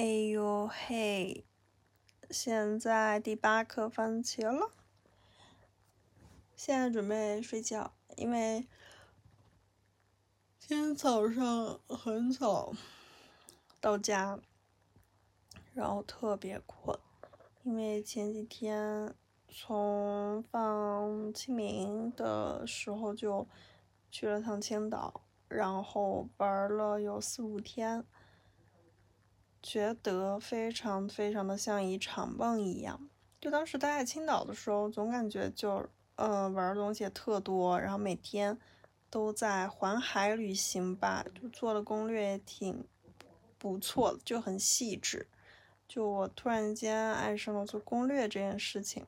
哎呦嘿！现在第八颗番茄了，现在准备睡觉，因为今天早上很早到家，然后特别困，因为前几天从放清明的时候就去了趟青岛，然后玩了有四五天。觉得非常非常的像一场梦一样。就当时待在青岛的时候，总感觉就呃玩的东西也特多，然后每天都在环海旅行吧，就做的攻略也挺不错的，就很细致。就我突然间爱上了做攻略这件事情，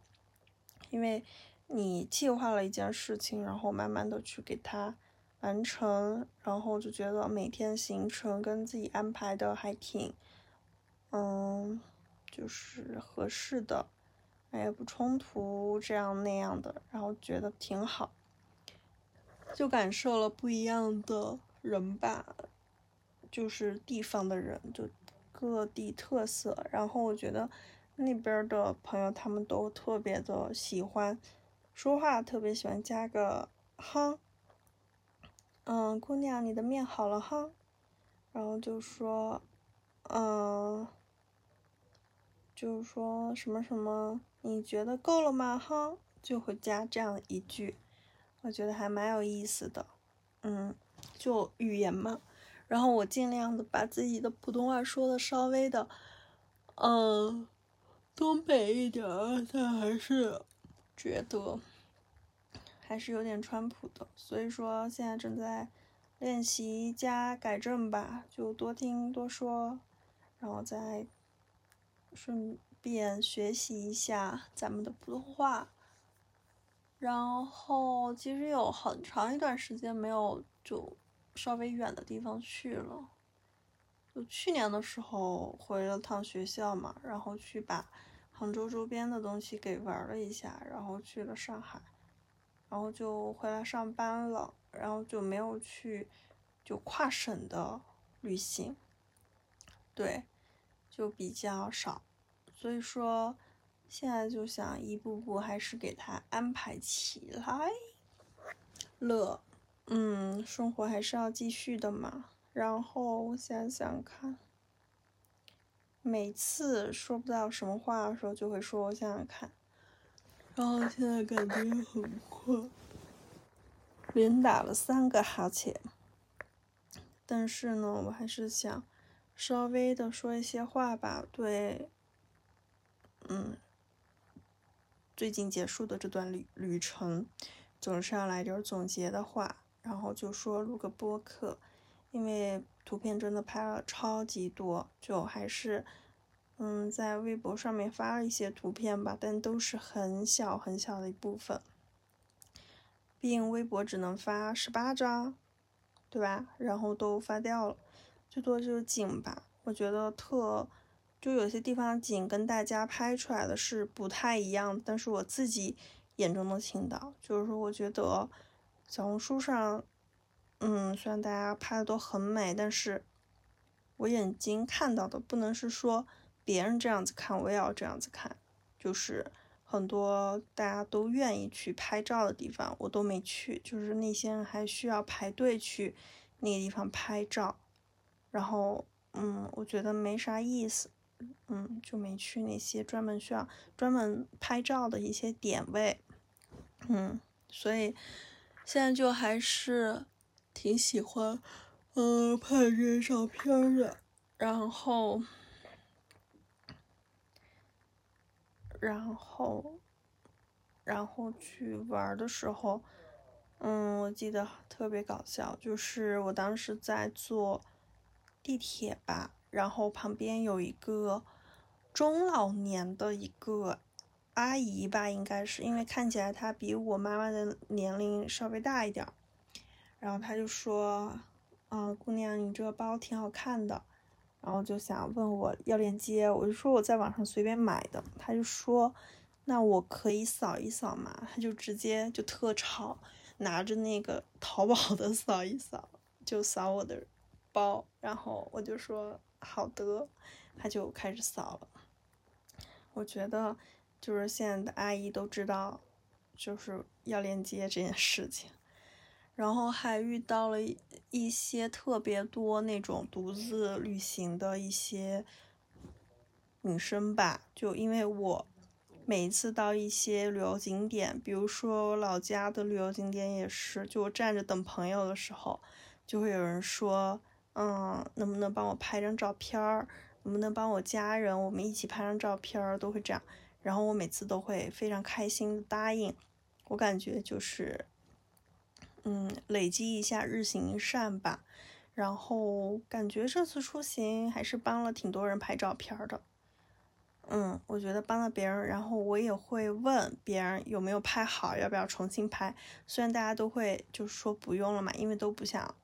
因为你计划了一件事情，然后慢慢的去给它完成，然后就觉得每天行程跟自己安排的还挺。嗯，就是合适的，哎不冲突，这样那样的，然后觉得挺好，就感受了不一样的人吧，就是地方的人，就各地特色。然后我觉得那边的朋友他们都特别的喜欢说话，特别喜欢加个哼，嗯，姑娘，你的面好了哈，然后就说，嗯。就是说什么什么，你觉得够了吗？哈，就会加这样一句，我觉得还蛮有意思的。嗯，就语言嘛，然后我尽量的把自己的普通话说的稍微的，嗯，东北一点，但还是觉得还是有点川普的。所以说现在正在练习加改正吧，就多听多说，然后再。顺便学习一下咱们的普通话，然后其实有很长一段时间没有就稍微远的地方去了，就去年的时候回了趟学校嘛，然后去把杭州周边的东西给玩了一下，然后去了上海，然后就回来上班了，然后就没有去就跨省的旅行，对。就比较少，所以说现在就想一步步还是给他安排起来了。嗯，生活还是要继续的嘛。然后我想想看，每次说不到什么话的时候，就会说我想想看。然后现在感觉很困，连打了三个哈欠，但是呢，我还是想。稍微的说一些话吧，对，嗯，最近结束的这段旅旅程，总是要来点总结的话，然后就说录个播客，因为图片真的拍了超级多，就还是，嗯，在微博上面发了一些图片吧，但都是很小很小的一部分，毕竟微博只能发十八张，对吧？然后都发掉了。最多就是景吧，我觉得特，就有些地方景跟大家拍出来的是不太一样，但是我自己眼中的青岛，就是说我觉得小红书上，嗯，虽然大家拍的都很美，但是我眼睛看到的不能是说别人这样子看，我也要这样子看，就是很多大家都愿意去拍照的地方，我都没去，就是那些人还需要排队去那个地方拍照。然后，嗯，我觉得没啥意思，嗯，就没去那些专门需要专门拍照的一些点位，嗯，所以现在就还是挺喜欢，嗯，拍这些照片的。然后，然后，然后去玩的时候，嗯，我记得特别搞笑，就是我当时在做。地铁吧，然后旁边有一个中老年的一个阿姨吧，应该是因为看起来她比我妈妈的年龄稍微大一点儿。然后她就说：“嗯，姑娘，你这个包挺好看的。”然后就想问我要链接，我就说我在网上随便买的。她就说：“那我可以扫一扫嘛？”她就直接就特吵，拿着那个淘宝的扫一扫，就扫我的。包，然后我就说好的，他就开始扫了。我觉得就是现在的阿姨都知道，就是要链接这件事情。然后还遇到了一些特别多那种独自旅行的一些女生吧，就因为我每一次到一些旅游景点，比如说我老家的旅游景点也是，就我站着等朋友的时候，就会有人说，嗯，能不能帮我拍张照片儿？能不能帮我家人我们一起拍张照片儿？都会这样，然后我每次都会非常开心的答应。我感觉就是。嗯，累积一下日行一善吧，然后感觉这次出行还是帮了挺多人拍照片的。嗯，我觉得帮了别人，然后我也会问别人有没有拍好，要不要重新拍。虽然大家都会就是说不用了嘛，因为都不想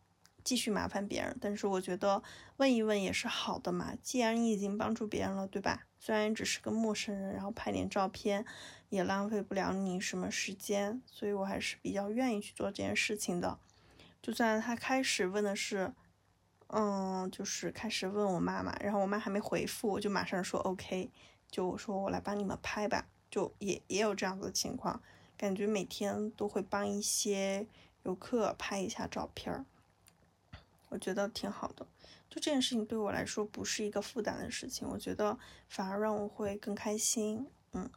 继续麻烦别人，但是我觉得问一问也是好的嘛。既然你已经帮助别人了，对吧？虽然只是个陌生人，然后拍点照片。也浪费不了你什么时间，所以我还是比较愿意去做这件事情的。就算他开始问的是，嗯，就是开始问我妈妈，然后我妈还没回复，我就马上说 OK，就我说我来帮你们拍吧，就也也有这样子的情况，感觉每天都会帮一些游客拍一下照片儿，我觉得挺好的。就这件事情对我来说不是一个负担的事情，我觉得反而让我会更开心，嗯。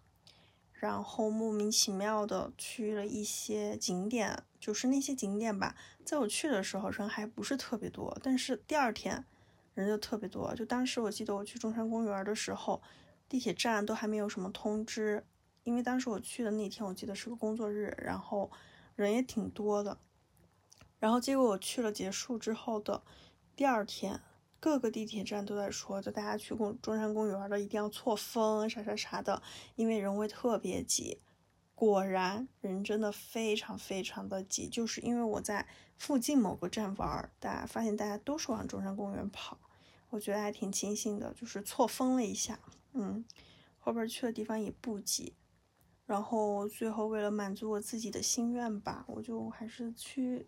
然后莫名其妙的去了一些景点，就是那些景点吧，在我去的时候人还不是特别多，但是第二天人就特别多。就当时我记得我去中山公园的时候，地铁站都还没有什么通知，因为当时我去的那天我记得是个工作日，然后人也挺多的。然后结果我去了结束之后的第二天。各个地铁站都在说，就大家去公中山公园的一定要错峰，啥啥啥的，因为人会特别挤。果然，人真的非常非常的挤，就是因为我在附近某个站玩，大家发现大家都是往中山公园跑，我觉得还挺庆幸的，就是错峰了一下。嗯，后边去的地方也不挤，然后最后为了满足我自己的心愿吧，我就还是去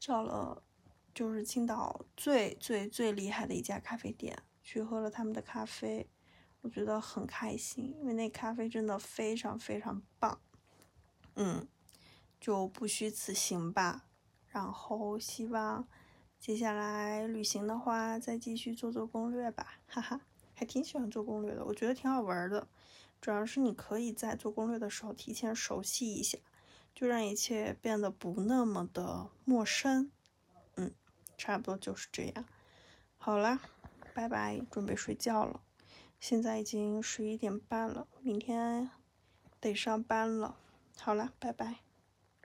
找了。就是青岛最最最厉害的一家咖啡店，去喝了他们的咖啡，我觉得很开心，因为那咖啡真的非常非常棒。嗯，就不虚此行吧。然后希望接下来旅行的话，再继续做做攻略吧，哈哈，还挺喜欢做攻略的，我觉得挺好玩的。主要是你可以在做攻略的时候提前熟悉一下，就让一切变得不那么的陌生。嗯差不多就是这样，好啦，拜拜，准备睡觉了。现在已经十一点半了，明天得上班了。好啦，拜拜。